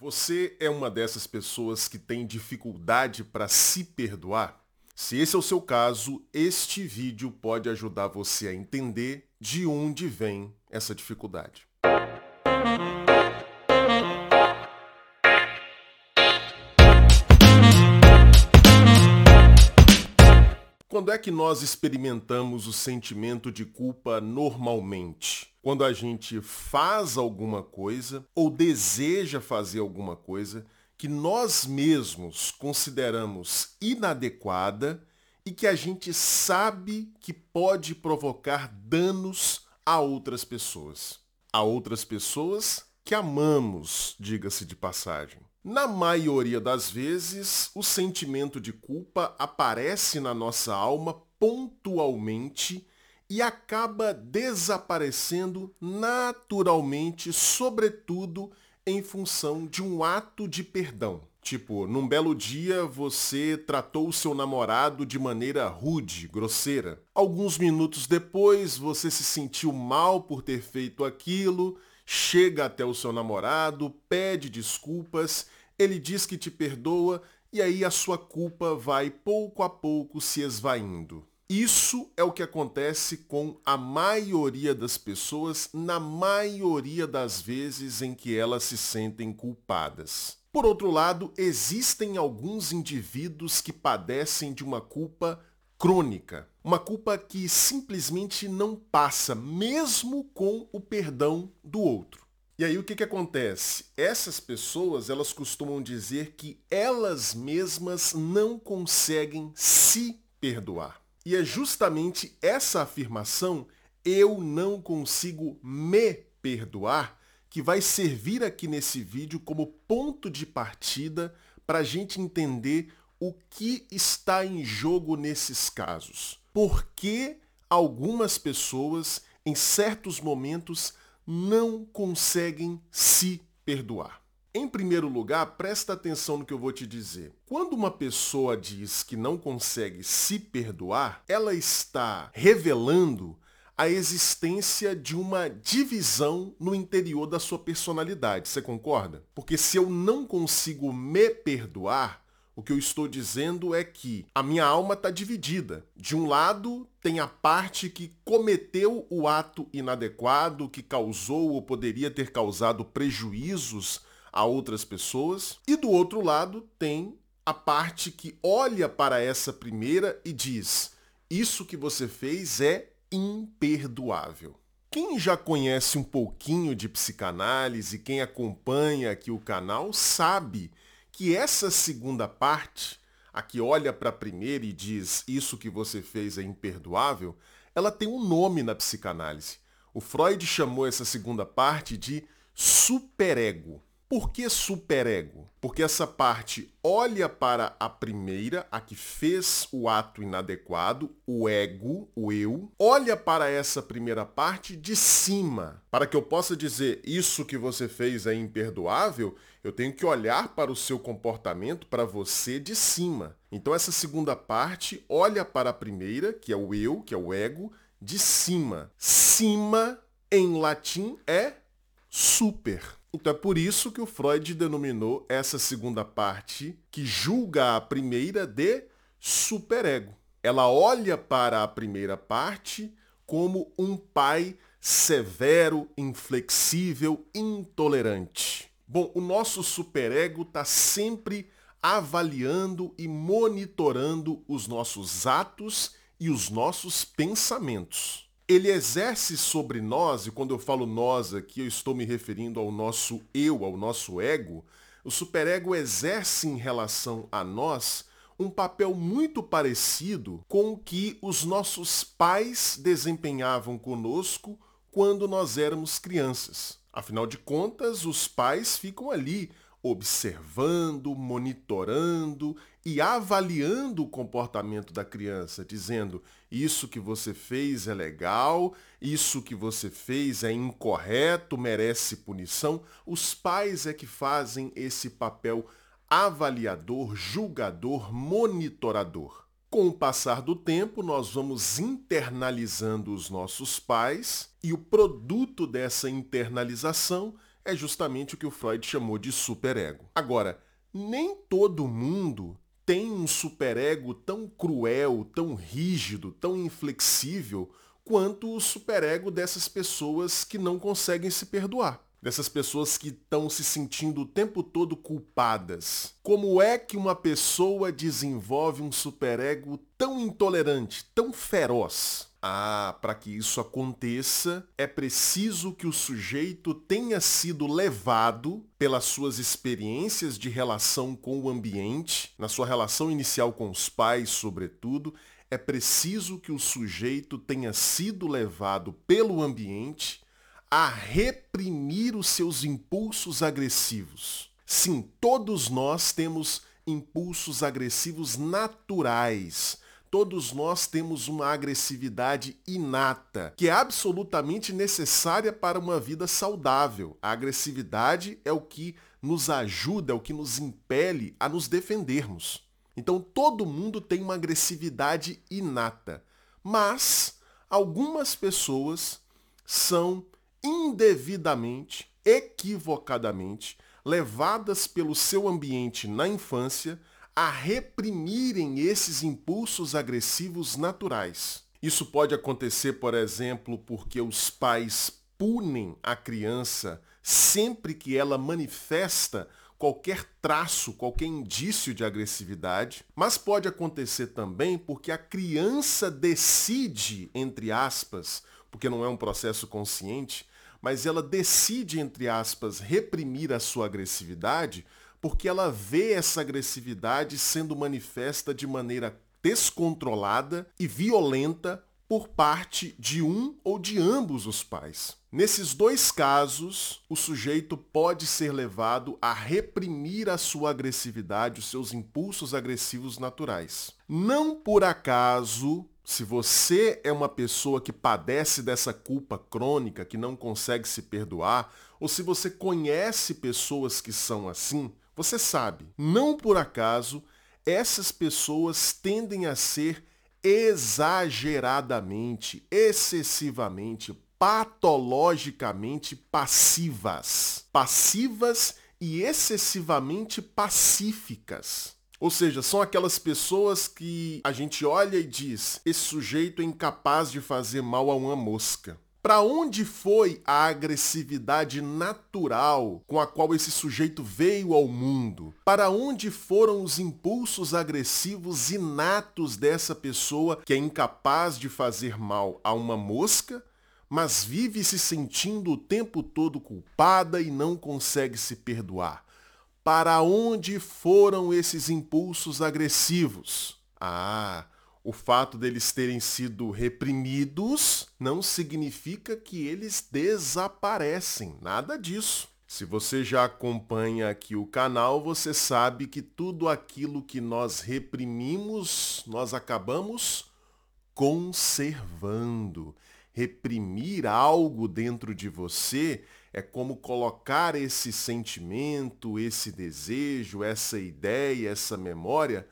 Você é uma dessas pessoas que tem dificuldade para se perdoar? Se esse é o seu caso, este vídeo pode ajudar você a entender de onde vem essa dificuldade. Quando é que nós experimentamos o sentimento de culpa normalmente? quando a gente faz alguma coisa ou deseja fazer alguma coisa que nós mesmos consideramos inadequada e que a gente sabe que pode provocar danos a outras pessoas. A outras pessoas que amamos, diga-se de passagem. Na maioria das vezes, o sentimento de culpa aparece na nossa alma pontualmente e acaba desaparecendo naturalmente, sobretudo em função de um ato de perdão. Tipo, num belo dia você tratou o seu namorado de maneira rude, grosseira. Alguns minutos depois você se sentiu mal por ter feito aquilo, chega até o seu namorado, pede desculpas, ele diz que te perdoa e aí a sua culpa vai pouco a pouco se esvaindo. Isso é o que acontece com a maioria das pessoas na maioria das vezes em que elas se sentem culpadas. Por outro lado, existem alguns indivíduos que padecem de uma culpa crônica, uma culpa que simplesmente não passa, mesmo com o perdão do outro. E aí o que, que acontece? Essas pessoas, elas costumam dizer que elas mesmas não conseguem se perdoar. E é justamente essa afirmação, eu não consigo me perdoar, que vai servir aqui nesse vídeo como ponto de partida para a gente entender o que está em jogo nesses casos. Por que algumas pessoas, em certos momentos, não conseguem se perdoar? Em primeiro lugar, presta atenção no que eu vou te dizer. Quando uma pessoa diz que não consegue se perdoar, ela está revelando a existência de uma divisão no interior da sua personalidade. Você concorda? Porque se eu não consigo me perdoar, o que eu estou dizendo é que a minha alma está dividida. De um lado, tem a parte que cometeu o ato inadequado, que causou ou poderia ter causado prejuízos a outras pessoas. E do outro lado tem a parte que olha para essa primeira e diz: Isso que você fez é imperdoável. Quem já conhece um pouquinho de psicanálise, quem acompanha aqui o canal, sabe que essa segunda parte, a que olha para a primeira e diz isso que você fez é imperdoável, ela tem um nome na psicanálise. O Freud chamou essa segunda parte de superego. Por que superego? Porque essa parte olha para a primeira, a que fez o ato inadequado, o ego, o eu, olha para essa primeira parte de cima. Para que eu possa dizer isso que você fez é imperdoável, eu tenho que olhar para o seu comportamento, para você de cima. Então essa segunda parte olha para a primeira, que é o eu, que é o ego, de cima. Cima em latim é super. Então é por isso que o Freud denominou essa segunda parte, que julga a primeira, de superego. Ela olha para a primeira parte como um pai severo, inflexível, intolerante. Bom, o nosso superego está sempre avaliando e monitorando os nossos atos e os nossos pensamentos ele exerce sobre nós, e quando eu falo nós aqui, eu estou me referindo ao nosso eu, ao nosso ego, o superego exerce em relação a nós um papel muito parecido com o que os nossos pais desempenhavam conosco quando nós éramos crianças. Afinal de contas, os pais ficam ali observando, monitorando e avaliando o comportamento da criança, dizendo isso que você fez é legal, isso que você fez é incorreto, merece punição. Os pais é que fazem esse papel avaliador, julgador, monitorador. Com o passar do tempo, nós vamos internalizando os nossos pais e o produto dessa internalização é justamente o que o Freud chamou de superego. Agora, nem todo mundo tem um superego tão cruel, tão rígido, tão inflexível quanto o superego dessas pessoas que não conseguem se perdoar. Dessas pessoas que estão se sentindo o tempo todo culpadas. Como é que uma pessoa desenvolve um superego tão intolerante, tão feroz? Ah, para que isso aconteça, é preciso que o sujeito tenha sido levado pelas suas experiências de relação com o ambiente, na sua relação inicial com os pais, sobretudo, é preciso que o sujeito tenha sido levado pelo ambiente a reprimir os seus impulsos agressivos. Sim, todos nós temos impulsos agressivos naturais Todos nós temos uma agressividade inata, que é absolutamente necessária para uma vida saudável. A agressividade é o que nos ajuda, é o que nos impele a nos defendermos. Então todo mundo tem uma agressividade inata, mas algumas pessoas são indevidamente, equivocadamente, levadas pelo seu ambiente na infância a reprimirem esses impulsos agressivos naturais. Isso pode acontecer, por exemplo, porque os pais punem a criança sempre que ela manifesta qualquer traço, qualquer indício de agressividade, mas pode acontecer também porque a criança decide, entre aspas, porque não é um processo consciente, mas ela decide, entre aspas, reprimir a sua agressividade porque ela vê essa agressividade sendo manifesta de maneira descontrolada e violenta por parte de um ou de ambos os pais. Nesses dois casos, o sujeito pode ser levado a reprimir a sua agressividade, os seus impulsos agressivos naturais. Não por acaso, se você é uma pessoa que padece dessa culpa crônica, que não consegue se perdoar, ou se você conhece pessoas que são assim, você sabe, não por acaso, essas pessoas tendem a ser exageradamente, excessivamente, patologicamente passivas. Passivas e excessivamente pacíficas. Ou seja, são aquelas pessoas que a gente olha e diz: esse sujeito é incapaz de fazer mal a uma mosca. Para onde foi a agressividade natural com a qual esse sujeito veio ao mundo? Para onde foram os impulsos agressivos inatos dessa pessoa que é incapaz de fazer mal a uma mosca, mas vive se sentindo o tempo todo culpada e não consegue se perdoar? Para onde foram esses impulsos agressivos? Ah, o fato deles terem sido reprimidos não significa que eles desaparecem, nada disso. Se você já acompanha aqui o canal, você sabe que tudo aquilo que nós reprimimos, nós acabamos conservando. Reprimir algo dentro de você é como colocar esse sentimento, esse desejo, essa ideia, essa memória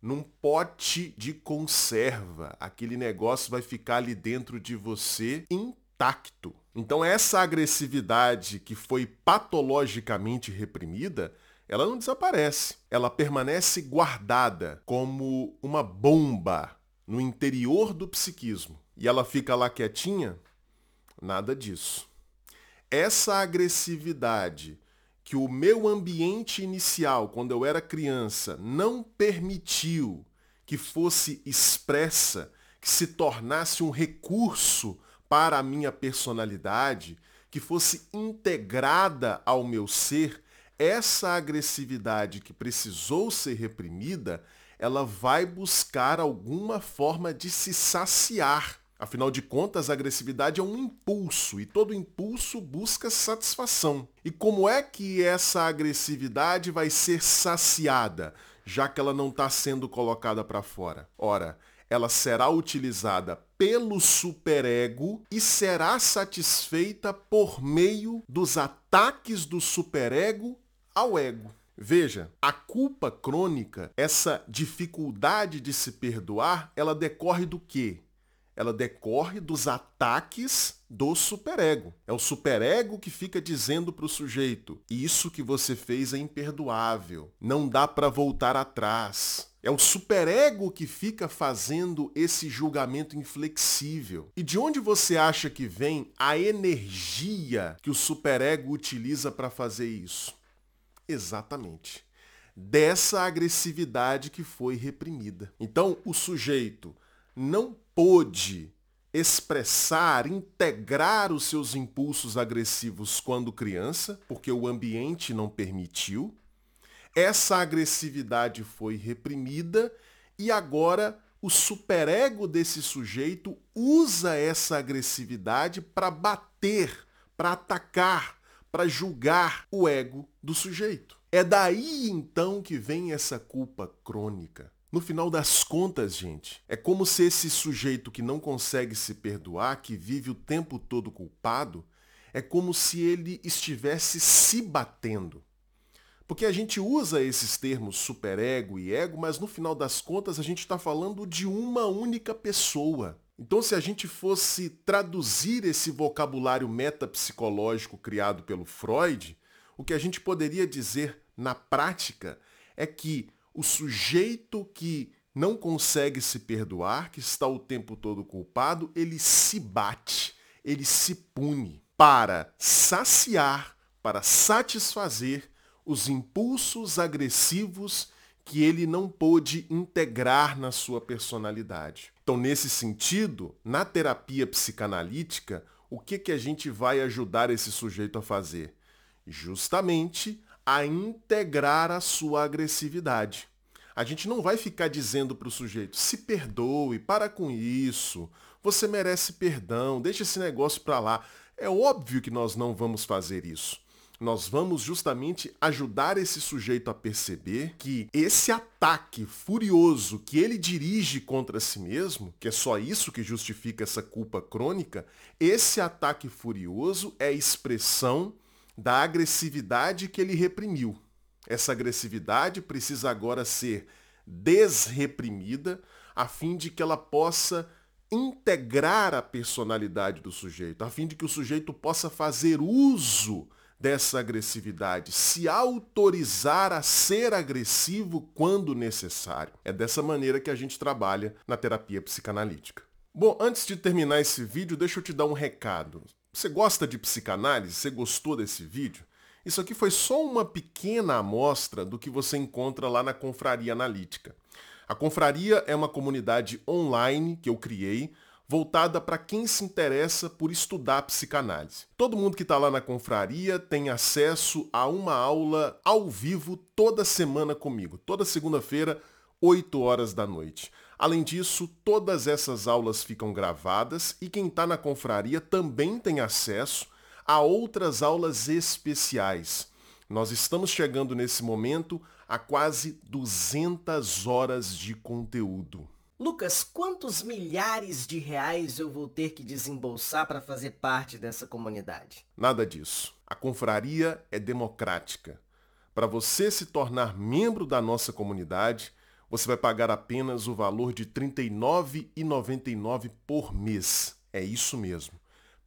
num pote de conserva. Aquele negócio vai ficar ali dentro de você intacto. Então essa agressividade que foi patologicamente reprimida, ela não desaparece. Ela permanece guardada como uma bomba no interior do psiquismo. E ela fica lá quietinha? Nada disso. Essa agressividade que o meu ambiente inicial, quando eu era criança, não permitiu que fosse expressa, que se tornasse um recurso para a minha personalidade, que fosse integrada ao meu ser, essa agressividade que precisou ser reprimida, ela vai buscar alguma forma de se saciar Afinal de contas, a agressividade é um impulso e todo impulso busca satisfação. E como é que essa agressividade vai ser saciada, já que ela não está sendo colocada para fora? Ora, ela será utilizada pelo superego e será satisfeita por meio dos ataques do superego ao ego. Veja, a culpa crônica, essa dificuldade de se perdoar, ela decorre do quê? Ela decorre dos ataques do superego. É o superego que fica dizendo para o sujeito: isso que você fez é imperdoável, não dá para voltar atrás. É o superego que fica fazendo esse julgamento inflexível. E de onde você acha que vem a energia que o superego utiliza para fazer isso? Exatamente. Dessa agressividade que foi reprimida. Então, o sujeito não pôde expressar, integrar os seus impulsos agressivos quando criança, porque o ambiente não permitiu. Essa agressividade foi reprimida e agora o superego desse sujeito usa essa agressividade para bater, para atacar, para julgar o ego do sujeito. É daí então que vem essa culpa crônica. No final das contas, gente, é como se esse sujeito que não consegue se perdoar, que vive o tempo todo culpado, é como se ele estivesse se batendo. Porque a gente usa esses termos superego e ego, mas no final das contas a gente está falando de uma única pessoa. Então, se a gente fosse traduzir esse vocabulário metapsicológico criado pelo Freud, o que a gente poderia dizer na prática é que o sujeito que não consegue se perdoar, que está o tempo todo culpado, ele se bate, ele se pune para saciar, para satisfazer os impulsos agressivos que ele não pôde integrar na sua personalidade. Então, nesse sentido, na terapia psicanalítica, o que, que a gente vai ajudar esse sujeito a fazer? Justamente a integrar a sua agressividade. A gente não vai ficar dizendo para o sujeito, se perdoe, para com isso, você merece perdão, deixa esse negócio para lá. É óbvio que nós não vamos fazer isso. Nós vamos justamente ajudar esse sujeito a perceber que esse ataque furioso que ele dirige contra si mesmo, que é só isso que justifica essa culpa crônica, esse ataque furioso é expressão da agressividade que ele reprimiu. Essa agressividade precisa agora ser desreprimida a fim de que ela possa integrar a personalidade do sujeito, a fim de que o sujeito possa fazer uso dessa agressividade, se autorizar a ser agressivo quando necessário. É dessa maneira que a gente trabalha na terapia psicanalítica. Bom, antes de terminar esse vídeo, deixa eu te dar um recado. Você gosta de psicanálise? Você gostou desse vídeo? Isso aqui foi só uma pequena amostra do que você encontra lá na Confraria Analítica. A Confraria é uma comunidade online que eu criei voltada para quem se interessa por estudar psicanálise. Todo mundo que está lá na confraria tem acesso a uma aula ao vivo toda semana comigo, toda segunda-feira, 8 horas da noite. Além disso, todas essas aulas ficam gravadas e quem está na confraria também tem acesso a outras aulas especiais. Nós estamos chegando nesse momento a quase 200 horas de conteúdo. Lucas, quantos milhares de reais eu vou ter que desembolsar para fazer parte dessa comunidade? Nada disso. A confraria é democrática. Para você se tornar membro da nossa comunidade, você vai pagar apenas o valor de R$ 39,99 por mês. É isso mesmo.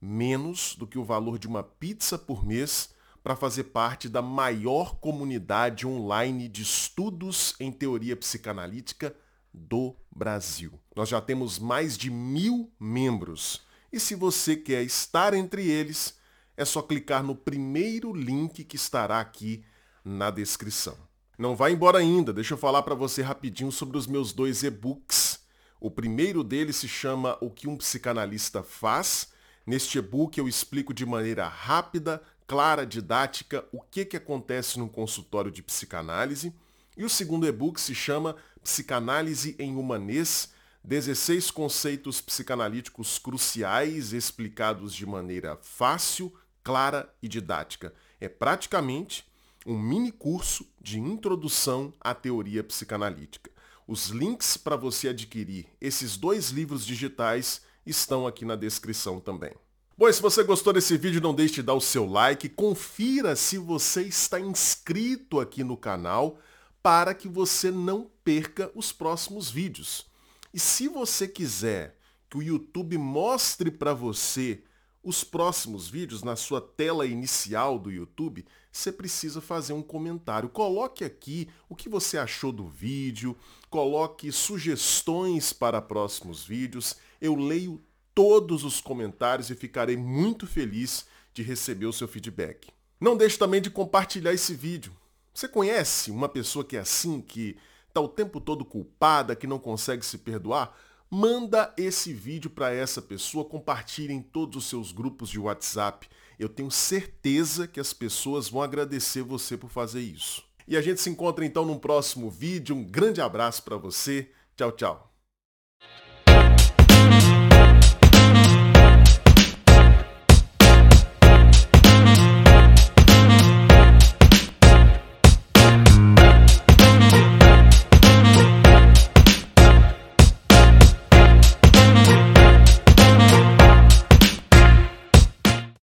Menos do que o valor de uma pizza por mês para fazer parte da maior comunidade online de estudos em teoria psicanalítica do Brasil. Nós já temos mais de mil membros. E se você quer estar entre eles, é só clicar no primeiro link que estará aqui na descrição. Não vai embora ainda, deixa eu falar para você rapidinho sobre os meus dois e-books. O primeiro deles se chama O que um psicanalista faz. Neste e-book eu explico de maneira rápida, clara, didática o que, que acontece no consultório de psicanálise. E o segundo e-book se chama Psicanálise em Humanês, 16 conceitos psicanalíticos cruciais explicados de maneira fácil, clara e didática. É praticamente um mini curso de introdução à teoria psicanalítica. Os links para você adquirir esses dois livros digitais estão aqui na descrição também. Bom, se você gostou desse vídeo, não deixe de dar o seu like, confira se você está inscrito aqui no canal para que você não perca os próximos vídeos. E se você quiser que o YouTube mostre para você os próximos vídeos na sua tela inicial do YouTube, você precisa fazer um comentário. Coloque aqui o que você achou do vídeo, coloque sugestões para próximos vídeos. Eu leio todos os comentários e ficarei muito feliz de receber o seu feedback. Não deixe também de compartilhar esse vídeo. Você conhece uma pessoa que é assim, que está o tempo todo culpada, que não consegue se perdoar? Manda esse vídeo para essa pessoa, compartilhe em todos os seus grupos de WhatsApp. Eu tenho certeza que as pessoas vão agradecer você por fazer isso. E a gente se encontra então num próximo vídeo. Um grande abraço para você. Tchau, tchau.